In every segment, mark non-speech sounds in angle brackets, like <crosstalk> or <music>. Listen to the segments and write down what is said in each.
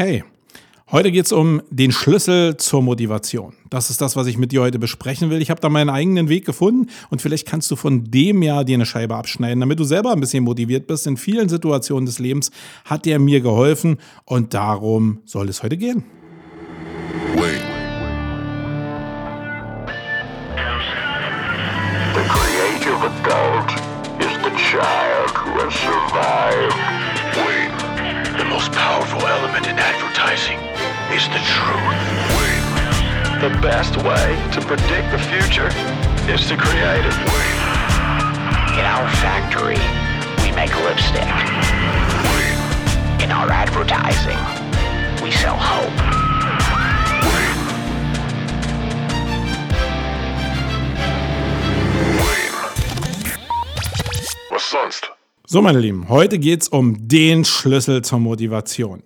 Hey, heute geht es um den Schlüssel zur Motivation. Das ist das, was ich mit dir heute besprechen will. Ich habe da meinen eigenen Weg gefunden und vielleicht kannst du von dem ja dir eine Scheibe abschneiden, damit du selber ein bisschen motiviert bist. In vielen Situationen des Lebens hat der mir geholfen und darum soll es heute gehen. Wait. Is the truth. The best way to predict the future is to create it. In our factory, we make lipstick. In our advertising, we sell hope. Was sonst? So, meine Lieben, heute geht es um den Schlüssel zur Motivation.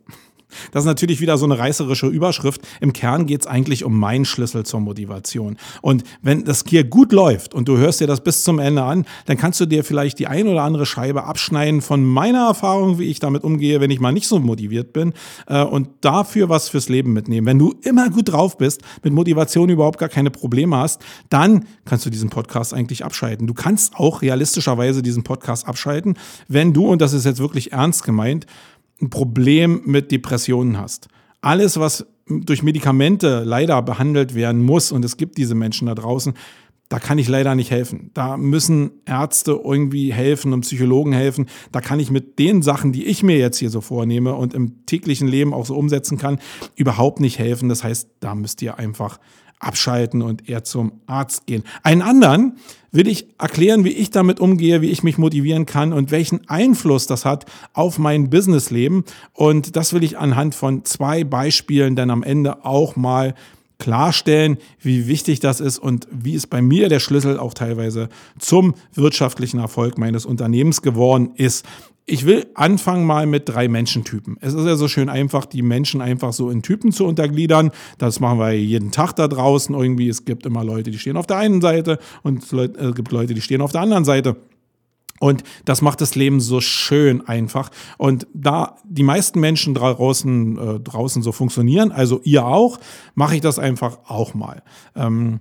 Das ist natürlich wieder so eine reißerische Überschrift. Im Kern geht es eigentlich um meinen Schlüssel zur Motivation. Und wenn das hier gut läuft und du hörst dir das bis zum Ende an, dann kannst du dir vielleicht die ein oder andere Scheibe abschneiden von meiner Erfahrung, wie ich damit umgehe, wenn ich mal nicht so motiviert bin äh, und dafür was fürs Leben mitnehmen. Wenn du immer gut drauf bist, mit Motivation überhaupt gar keine Probleme hast, dann kannst du diesen Podcast eigentlich abschalten. Du kannst auch realistischerweise diesen Podcast abschalten, wenn du, und das ist jetzt wirklich ernst gemeint, ein Problem mit Depressionen hast. Alles, was durch Medikamente leider behandelt werden muss, und es gibt diese Menschen da draußen, da kann ich leider nicht helfen. Da müssen Ärzte irgendwie helfen und Psychologen helfen. Da kann ich mit den Sachen, die ich mir jetzt hier so vornehme und im täglichen Leben auch so umsetzen kann, überhaupt nicht helfen. Das heißt, da müsst ihr einfach abschalten und eher zum Arzt gehen. Einen anderen will ich erklären, wie ich damit umgehe, wie ich mich motivieren kann und welchen Einfluss das hat auf mein Businessleben. Und das will ich anhand von zwei Beispielen dann am Ende auch mal klarstellen, wie wichtig das ist und wie es bei mir der Schlüssel auch teilweise zum wirtschaftlichen Erfolg meines Unternehmens geworden ist. Ich will anfangen mal mit drei Menschentypen. Es ist ja so schön einfach, die Menschen einfach so in Typen zu untergliedern. Das machen wir jeden Tag da draußen irgendwie. Es gibt immer Leute, die stehen auf der einen Seite und es äh, gibt Leute, die stehen auf der anderen Seite. Und das macht das Leben so schön einfach. Und da die meisten Menschen draußen, äh, draußen so funktionieren, also ihr auch, mache ich das einfach auch mal. Ähm,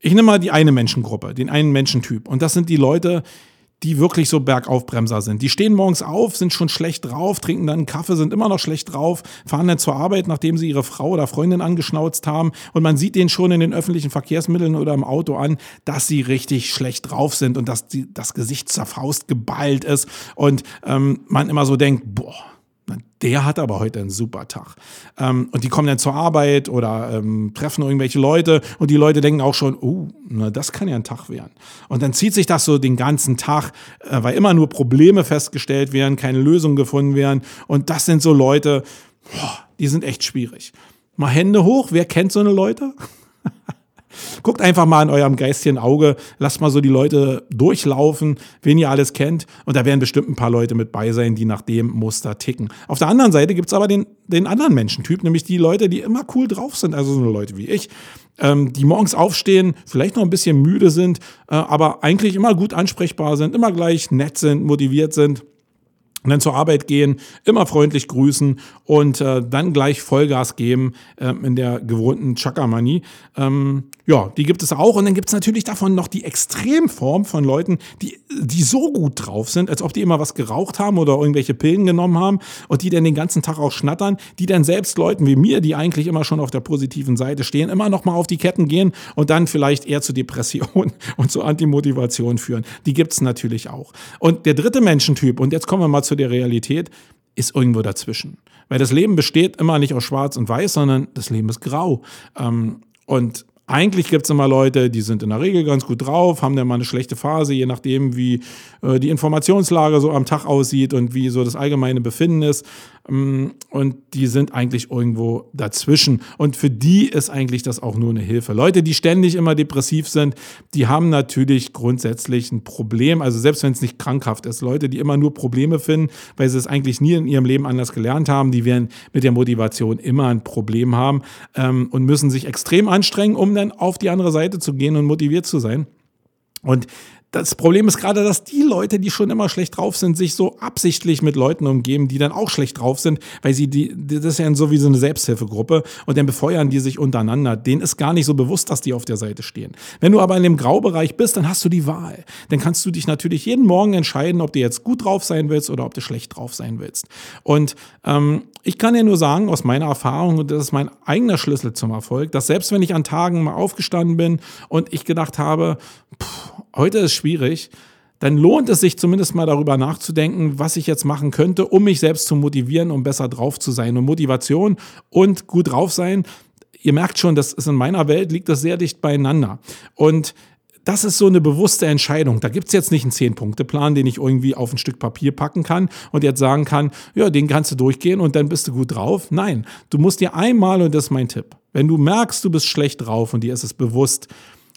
ich nehme mal die eine Menschengruppe, den einen Menschentyp. Und das sind die Leute, die wirklich so Bergaufbremser sind. Die stehen morgens auf, sind schon schlecht drauf, trinken dann einen Kaffee, sind immer noch schlecht drauf, fahren dann zur Arbeit, nachdem sie ihre Frau oder Freundin angeschnauzt haben. Und man sieht denen schon in den öffentlichen Verkehrsmitteln oder im Auto an, dass sie richtig schlecht drauf sind und dass die, das Gesicht zur Faust geballt ist. Und ähm, man immer so denkt, boah, der hat aber heute einen super Tag. Ähm, und die kommen dann zur Arbeit oder ähm, treffen irgendwelche Leute und die Leute denken auch schon, oh, na, das kann ja ein Tag werden. Und dann zieht sich das so den ganzen Tag, äh, weil immer nur Probleme festgestellt werden, keine Lösungen gefunden werden. Und das sind so Leute, boah, die sind echt schwierig. Mal Hände hoch, wer kennt so eine Leute? <laughs> Guckt einfach mal in eurem geistigen Auge, lasst mal so die Leute durchlaufen, wen ihr alles kennt. Und da werden bestimmt ein paar Leute mit bei sein, die nach dem Muster ticken. Auf der anderen Seite gibt es aber den, den anderen Menschentyp, nämlich die Leute, die immer cool drauf sind, also so Leute wie ich, ähm, die morgens aufstehen, vielleicht noch ein bisschen müde sind, äh, aber eigentlich immer gut ansprechbar sind, immer gleich nett sind, motiviert sind und dann zur Arbeit gehen, immer freundlich grüßen und äh, dann gleich Vollgas geben äh, in der gewohnten Chakamani. Ähm, ja, die gibt es auch. Und dann gibt es natürlich davon noch die Extremform von Leuten, die, die so gut drauf sind, als ob die immer was geraucht haben oder irgendwelche Pillen genommen haben und die dann den ganzen Tag auch schnattern, die dann selbst Leuten wie mir, die eigentlich immer schon auf der positiven Seite stehen, immer noch mal auf die Ketten gehen und dann vielleicht eher zu Depression <laughs> und zu Antimotivation führen. Die gibt es natürlich auch. Und der dritte Menschentyp, und jetzt kommen wir mal zu der Realität, ist irgendwo dazwischen. Weil das Leben besteht immer nicht aus Schwarz und Weiß, sondern das Leben ist grau. Ähm, und eigentlich gibt es immer Leute, die sind in der Regel ganz gut drauf, haben dann mal eine schlechte Phase, je nachdem, wie äh, die Informationslage so am Tag aussieht und wie so das allgemeine Befinden ist. Ähm, und die sind eigentlich irgendwo dazwischen. Und für die ist eigentlich das auch nur eine Hilfe. Leute, die ständig immer depressiv sind, die haben natürlich grundsätzlich ein Problem. Also selbst wenn es nicht krankhaft ist, Leute, die immer nur Probleme finden, weil sie es eigentlich nie in ihrem Leben anders gelernt haben, die werden mit der Motivation immer ein Problem haben ähm, und müssen sich extrem anstrengen, um dann auf die andere Seite zu gehen und motiviert zu sein. Und das Problem ist gerade, dass die Leute, die schon immer schlecht drauf sind, sich so absichtlich mit Leuten umgeben, die dann auch schlecht drauf sind, weil sie die, das ist ja so wie so eine Selbsthilfegruppe und dann befeuern die sich untereinander. Denen ist gar nicht so bewusst, dass die auf der Seite stehen. Wenn du aber in dem Graubereich bist, dann hast du die Wahl. Dann kannst du dich natürlich jeden Morgen entscheiden, ob du jetzt gut drauf sein willst oder ob du schlecht drauf sein willst. Und ähm, ich kann dir nur sagen, aus meiner Erfahrung, und das ist mein eigener Schlüssel zum Erfolg, dass selbst wenn ich an Tagen mal aufgestanden bin und ich gedacht habe, pff, heute ist schwierig, dann lohnt es sich zumindest mal darüber nachzudenken, was ich jetzt machen könnte, um mich selbst zu motivieren, um besser drauf zu sein. Und Motivation und gut drauf sein, ihr merkt schon, das ist in meiner Welt, liegt das sehr dicht beieinander. Und das ist so eine bewusste Entscheidung. Da gibt es jetzt nicht einen Zehn-Punkte-Plan, den ich irgendwie auf ein Stück Papier packen kann und jetzt sagen kann, ja, den kannst du durchgehen und dann bist du gut drauf. Nein, du musst dir einmal, und das ist mein Tipp, wenn du merkst, du bist schlecht drauf und dir ist es bewusst,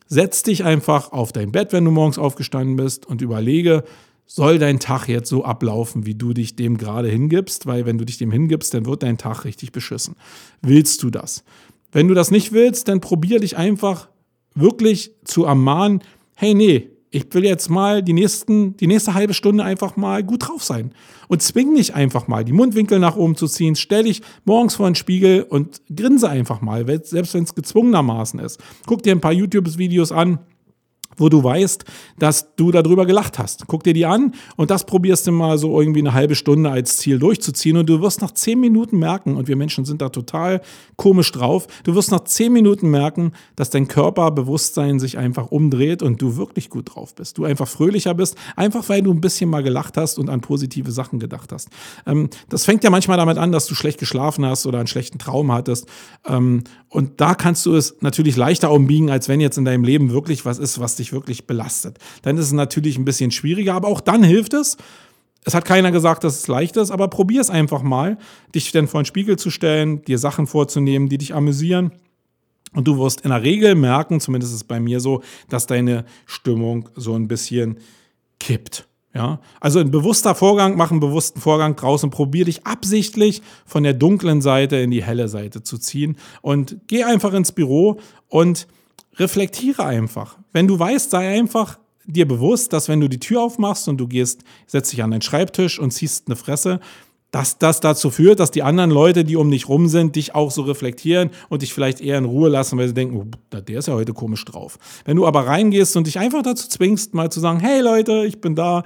Setz dich einfach auf dein Bett, wenn du morgens aufgestanden bist und überlege, soll dein Tag jetzt so ablaufen, wie du dich dem gerade hingibst? Weil wenn du dich dem hingibst, dann wird dein Tag richtig beschissen. Willst du das? Wenn du das nicht willst, dann probier dich einfach wirklich zu ermahnen, hey, nee, ich will jetzt mal die, nächsten, die nächste halbe Stunde einfach mal gut drauf sein. Und zwing dich einfach mal, die Mundwinkel nach oben zu ziehen. Stell dich morgens vor den Spiegel und grinse einfach mal, selbst wenn es gezwungenermaßen ist. Guck dir ein paar YouTube-Videos an wo du weißt, dass du darüber gelacht hast. Guck dir die an und das probierst du mal so irgendwie eine halbe Stunde als Ziel durchzuziehen und du wirst nach zehn Minuten merken, und wir Menschen sind da total komisch drauf, du wirst nach zehn Minuten merken, dass dein Körperbewusstsein sich einfach umdreht und du wirklich gut drauf bist. Du einfach fröhlicher bist, einfach weil du ein bisschen mal gelacht hast und an positive Sachen gedacht hast. Ähm, das fängt ja manchmal damit an, dass du schlecht geschlafen hast oder einen schlechten Traum hattest. Ähm, und da kannst du es natürlich leichter umbiegen, als wenn jetzt in deinem Leben wirklich was ist, was dich dich wirklich belastet. Dann ist es natürlich ein bisschen schwieriger, aber auch dann hilft es. Es hat keiner gesagt, dass es leicht ist, aber probier es einfach mal, dich dann vor den Spiegel zu stellen, dir Sachen vorzunehmen, die dich amüsieren. Und du wirst in der Regel merken, zumindest ist es bei mir so, dass deine Stimmung so ein bisschen kippt. Ja, also ein bewusster Vorgang, mach einen bewussten Vorgang draußen, probier dich absichtlich von der dunklen Seite in die helle Seite zu ziehen und geh einfach ins Büro und reflektiere einfach. Wenn du weißt, sei einfach dir bewusst, dass wenn du die Tür aufmachst und du gehst, setzt dich an deinen Schreibtisch und ziehst eine Fresse, dass das dazu führt, dass die anderen Leute, die um dich rum sind, dich auch so reflektieren und dich vielleicht eher in Ruhe lassen, weil sie denken, oh, der ist ja heute komisch drauf. Wenn du aber reingehst und dich einfach dazu zwingst, mal zu sagen, hey Leute, ich bin da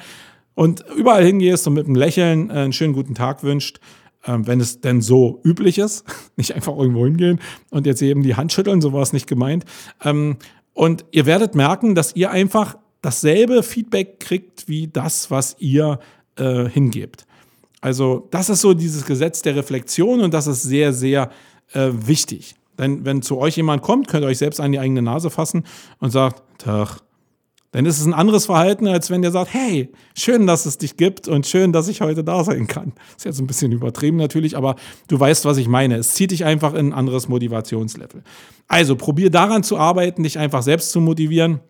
und überall hingehst und mit einem Lächeln äh, einen schönen guten Tag wünscht, ähm, wenn es denn so üblich ist, <laughs> nicht einfach irgendwo hingehen und jetzt eben die Hand schütteln, so war es nicht gemeint. Und ihr werdet merken, dass ihr einfach dasselbe Feedback kriegt wie das, was ihr äh, hingebt. Also das ist so dieses Gesetz der Reflexion und das ist sehr, sehr äh, wichtig. Denn wenn zu euch jemand kommt, könnt ihr euch selbst an die eigene Nase fassen und sagt, Tag, dann ist es ein anderes Verhalten, als wenn der sagt, hey, schön, dass es dich gibt und schön, dass ich heute da sein kann. Ist jetzt ein bisschen übertrieben natürlich, aber du weißt, was ich meine. Es zieht dich einfach in ein anderes Motivationslevel. Also probier daran zu arbeiten, dich einfach selbst zu motivieren.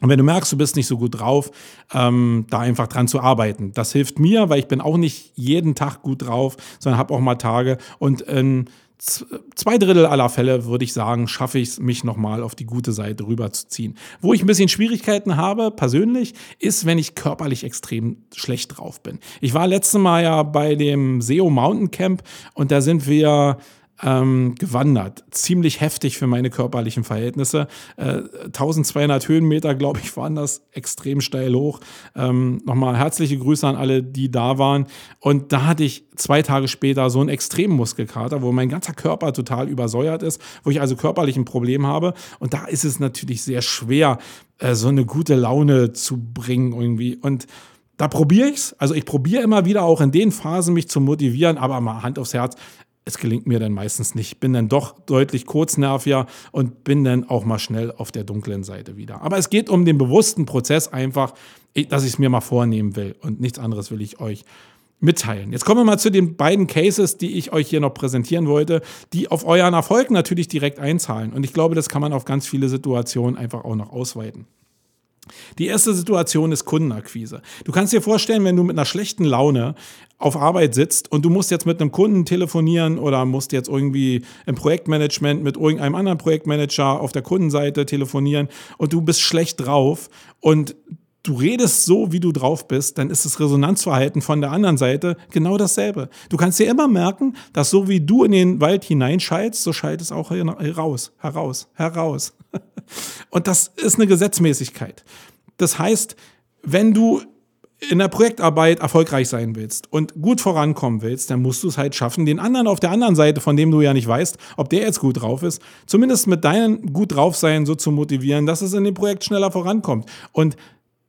Und wenn du merkst, du bist nicht so gut drauf, ähm, da einfach dran zu arbeiten. Das hilft mir, weil ich bin auch nicht jeden Tag gut drauf, sondern habe auch mal Tage. Und ähm, zwei Drittel aller Fälle, würde ich sagen, schaffe ich es, mich nochmal auf die gute Seite rüberzuziehen. Wo ich ein bisschen Schwierigkeiten habe, persönlich, ist, wenn ich körperlich extrem schlecht drauf bin. Ich war letztes Mal ja bei dem SEO Mountain Camp und da sind wir ähm, gewandert. Ziemlich heftig für meine körperlichen Verhältnisse. Äh, 1200 Höhenmeter, glaube ich, waren das extrem steil hoch. Ähm, Nochmal herzliche Grüße an alle, die da waren. Und da hatte ich zwei Tage später so einen extremen Muskelkater, wo mein ganzer Körper total übersäuert ist, wo ich also körperlich ein Problem habe. Und da ist es natürlich sehr schwer, äh, so eine gute Laune zu bringen irgendwie. Und da probiere ich es. Also ich probiere immer wieder auch in den Phasen mich zu motivieren, aber mal Hand aufs Herz es gelingt mir dann meistens nicht. Bin dann doch deutlich kurznerviger und bin dann auch mal schnell auf der dunklen Seite wieder. Aber es geht um den bewussten Prozess einfach, dass ich es mir mal vornehmen will und nichts anderes will ich euch mitteilen. Jetzt kommen wir mal zu den beiden Cases, die ich euch hier noch präsentieren wollte, die auf euren Erfolg natürlich direkt einzahlen. Und ich glaube, das kann man auf ganz viele Situationen einfach auch noch ausweiten. Die erste Situation ist Kundenakquise. Du kannst dir vorstellen, wenn du mit einer schlechten Laune auf Arbeit sitzt und du musst jetzt mit einem Kunden telefonieren oder musst jetzt irgendwie im Projektmanagement mit irgendeinem anderen Projektmanager auf der Kundenseite telefonieren und du bist schlecht drauf und du redest so, wie du drauf bist, dann ist das Resonanzverhalten von der anderen Seite genau dasselbe. Du kannst dir immer merken, dass so wie du in den Wald hineinschallst, so schallt es auch heraus, heraus, heraus. Und das ist eine Gesetzmäßigkeit. Das heißt, wenn du in der Projektarbeit erfolgreich sein willst und gut vorankommen willst, dann musst du es halt schaffen, den anderen auf der anderen Seite, von dem du ja nicht weißt, ob der jetzt gut drauf ist, zumindest mit deinem gut drauf sein so zu motivieren, dass es in dem Projekt schneller vorankommt. Und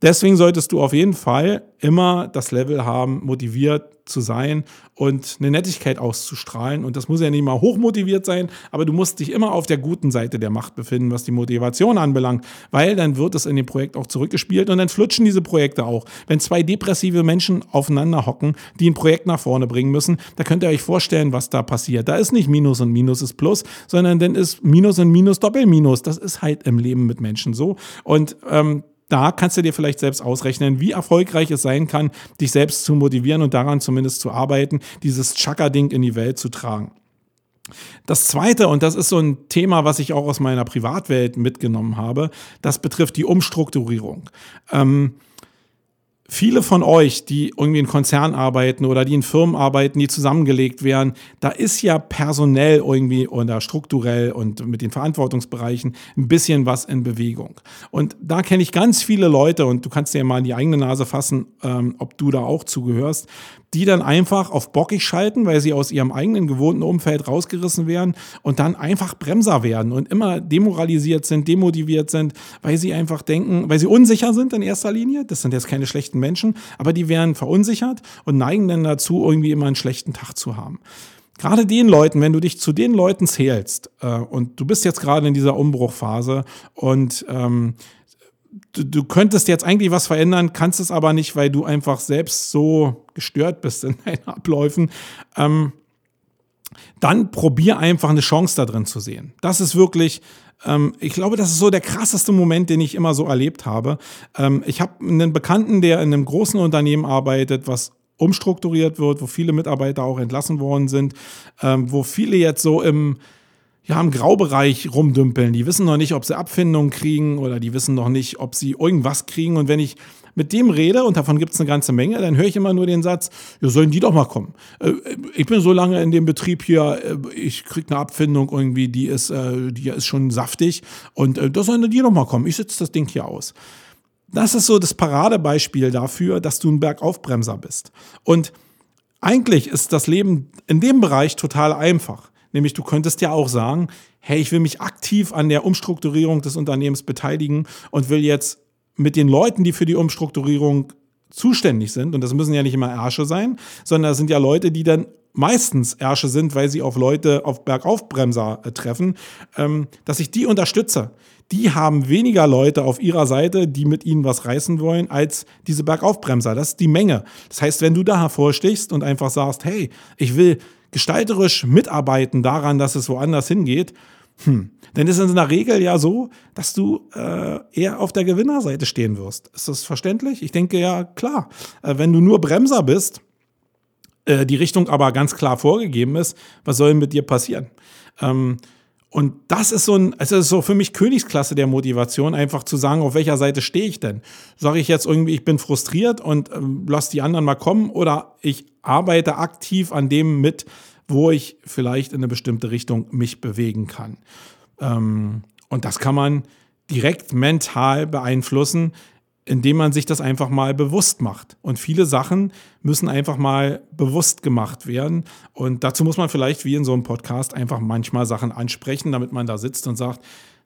Deswegen solltest du auf jeden Fall immer das Level haben, motiviert zu sein und eine Nettigkeit auszustrahlen. Und das muss ja nicht mal hochmotiviert sein, aber du musst dich immer auf der guten Seite der Macht befinden, was die Motivation anbelangt, weil dann wird es in dem Projekt auch zurückgespielt und dann flutschen diese Projekte auch. Wenn zwei depressive Menschen aufeinander hocken, die ein Projekt nach vorne bringen müssen, da könnt ihr euch vorstellen, was da passiert. Da ist nicht Minus und Minus ist Plus, sondern dann ist Minus und Minus Doppelminus. Das ist halt im Leben mit Menschen so. Und ähm, da kannst du dir vielleicht selbst ausrechnen, wie erfolgreich es sein kann, dich selbst zu motivieren und daran zumindest zu arbeiten, dieses Chaka-Ding in die Welt zu tragen. Das zweite, und das ist so ein Thema, was ich auch aus meiner Privatwelt mitgenommen habe, das betrifft die Umstrukturierung. Ähm, viele von euch, die irgendwie in Konzernen arbeiten oder die in Firmen arbeiten, die zusammengelegt werden, da ist ja personell irgendwie oder strukturell und mit den Verantwortungsbereichen ein bisschen was in Bewegung. Und da kenne ich ganz viele Leute und du kannst dir mal in die eigene Nase fassen, ähm, ob du da auch zugehörst, die dann einfach auf bockig schalten, weil sie aus ihrem eigenen gewohnten Umfeld rausgerissen werden und dann einfach Bremser werden und immer demoralisiert sind, demotiviert sind, weil sie einfach denken, weil sie unsicher sind in erster Linie. Das sind jetzt keine schlechten Menschen, aber die werden verunsichert und neigen dann dazu, irgendwie immer einen schlechten Tag zu haben gerade den Leuten, wenn du dich zu den Leuten zählst äh, und du bist jetzt gerade in dieser Umbruchphase und ähm, du, du könntest jetzt eigentlich was verändern, kannst es aber nicht, weil du einfach selbst so gestört bist in <laughs> deinen Abläufen. Ähm, dann probier einfach eine Chance da drin zu sehen. Das ist wirklich, ähm, ich glaube, das ist so der krasseste Moment, den ich immer so erlebt habe. Ähm, ich habe einen Bekannten, der in einem großen Unternehmen arbeitet, was umstrukturiert wird, wo viele Mitarbeiter auch entlassen worden sind, ähm, wo viele jetzt so im ja, im Graubereich rumdümpeln. Die wissen noch nicht, ob sie Abfindungen kriegen oder die wissen noch nicht, ob sie irgendwas kriegen. Und wenn ich mit dem rede, und davon gibt es eine ganze Menge, dann höre ich immer nur den Satz, ja, sollen die doch mal kommen. Äh, ich bin so lange in dem Betrieb hier, äh, ich kriege eine Abfindung irgendwie, die ist, äh, die ist schon saftig und da sollen die doch mal kommen. Ich sitze das Ding hier aus. Das ist so das Paradebeispiel dafür, dass du ein Bergaufbremser bist. Und eigentlich ist das Leben in dem Bereich total einfach. Nämlich du könntest ja auch sagen, hey, ich will mich aktiv an der Umstrukturierung des Unternehmens beteiligen und will jetzt mit den Leuten, die für die Umstrukturierung zuständig sind, und das müssen ja nicht immer Ärsche sein, sondern das sind ja Leute, die dann meistens Ärsche sind, weil sie auf Leute, auf Bergaufbremser äh, treffen, ähm, dass ich die unterstütze. Die haben weniger Leute auf ihrer Seite, die mit ihnen was reißen wollen, als diese Bergaufbremser. Das ist die Menge. Das heißt, wenn du da hervorstichst und einfach sagst, hey, ich will gestalterisch mitarbeiten daran, dass es woanders hingeht, hm, ist es in der Regel ja so, dass du äh, eher auf der Gewinnerseite stehen wirst. Ist das verständlich? Ich denke ja, klar. Äh, wenn du nur Bremser bist, äh, die Richtung aber ganz klar vorgegeben ist, was soll mit dir passieren? Ähm, und das ist so ein, es ist so für mich Königsklasse der Motivation, einfach zu sagen, auf welcher Seite stehe ich denn? Sage ich jetzt irgendwie, ich bin frustriert und ähm, lass die anderen mal kommen oder ich arbeite aktiv an dem mit, wo ich vielleicht in eine bestimmte Richtung mich bewegen kann. Ähm, und das kann man direkt mental beeinflussen, indem man sich das einfach mal bewusst macht. Und viele Sachen müssen einfach mal bewusst gemacht werden. Und dazu muss man vielleicht wie in so einem Podcast einfach manchmal Sachen ansprechen, damit man da sitzt und sagt,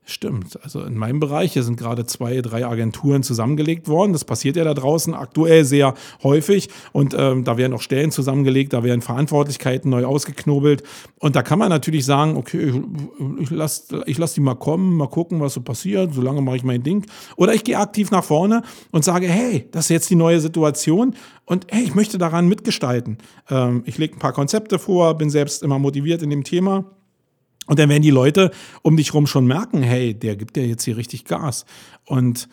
Stimmt. Also in meinem Bereich, hier sind gerade zwei, drei Agenturen zusammengelegt worden. Das passiert ja da draußen aktuell sehr häufig. Und ähm, da werden auch Stellen zusammengelegt, da werden Verantwortlichkeiten neu ausgeknobelt. Und da kann man natürlich sagen, okay, ich, ich lasse ich lass die mal kommen, mal gucken, was so passiert. Solange mache ich mein Ding. Oder ich gehe aktiv nach vorne und sage, hey, das ist jetzt die neue Situation. Und hey, ich möchte daran mitgestalten. Ähm, ich lege ein paar Konzepte vor, bin selbst immer motiviert in dem Thema und dann werden die Leute um dich rum schon merken, hey, der gibt ja jetzt hier richtig Gas. Und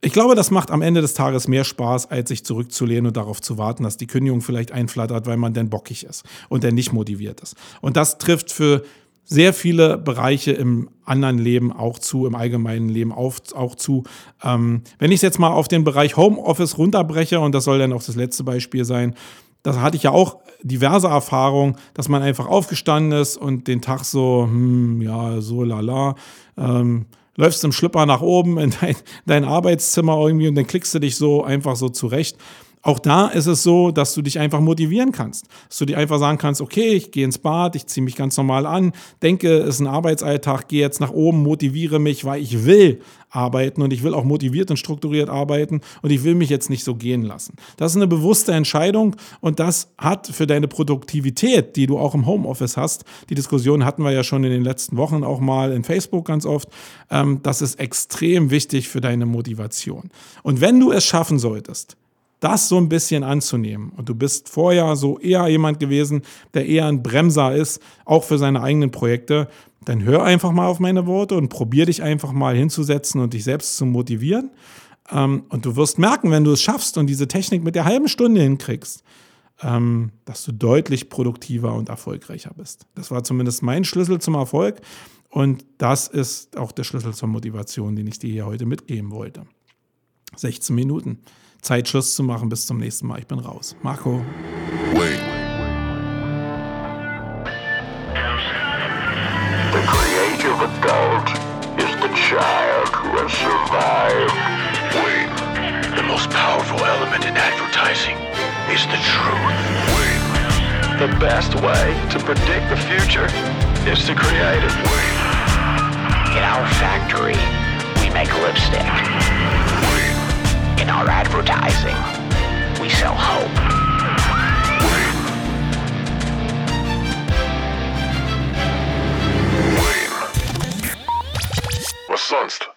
ich glaube, das macht am Ende des Tages mehr Spaß, als sich zurückzulehnen und darauf zu warten, dass die Kündigung vielleicht einflattert, weil man dann bockig ist und dann nicht motiviert ist. Und das trifft für sehr viele Bereiche im anderen Leben auch zu, im allgemeinen Leben auch, auch zu. Ähm, wenn ich es jetzt mal auf den Bereich Homeoffice runterbreche, und das soll dann auch das letzte Beispiel sein, das hatte ich ja auch diverse Erfahrungen, dass man einfach aufgestanden ist und den Tag so, hm, ja, so lala, ähm, läufst im Schlipper nach oben in dein, dein Arbeitszimmer irgendwie und dann klickst du dich so einfach so zurecht. Auch da ist es so, dass du dich einfach motivieren kannst. Dass du dir einfach sagen kannst, okay, ich gehe ins Bad, ich ziehe mich ganz normal an, denke, es ist ein Arbeitsalltag, gehe jetzt nach oben, motiviere mich, weil ich will arbeiten und ich will auch motiviert und strukturiert arbeiten und ich will mich jetzt nicht so gehen lassen. Das ist eine bewusste Entscheidung und das hat für deine Produktivität, die du auch im Homeoffice hast, die Diskussion hatten wir ja schon in den letzten Wochen auch mal in Facebook ganz oft, ähm, das ist extrem wichtig für deine Motivation. Und wenn du es schaffen solltest, das so ein bisschen anzunehmen. Und du bist vorher so eher jemand gewesen, der eher ein Bremser ist, auch für seine eigenen Projekte. Dann hör einfach mal auf meine Worte und probier dich einfach mal hinzusetzen und dich selbst zu motivieren. Ähm, und du wirst merken, wenn du es schaffst und diese Technik mit der halben Stunde hinkriegst, ähm, dass du deutlich produktiver und erfolgreicher bist. Das war zumindest mein Schlüssel zum Erfolg. Und das ist auch der Schlüssel zur Motivation, den ich dir hier heute mitgeben wollte. 16 Minuten. Zeit, Schluss zu machen. Bis zum nächsten Mal. Ich bin raus. Marco. Wait. The creative adult is the child who has survived. Wait. The most powerful element in advertising is the truth. Wait. The best way to predict the future is to create it. Wait. In our factory, we make lipstick in our advertising. We sell hope. Was sonst?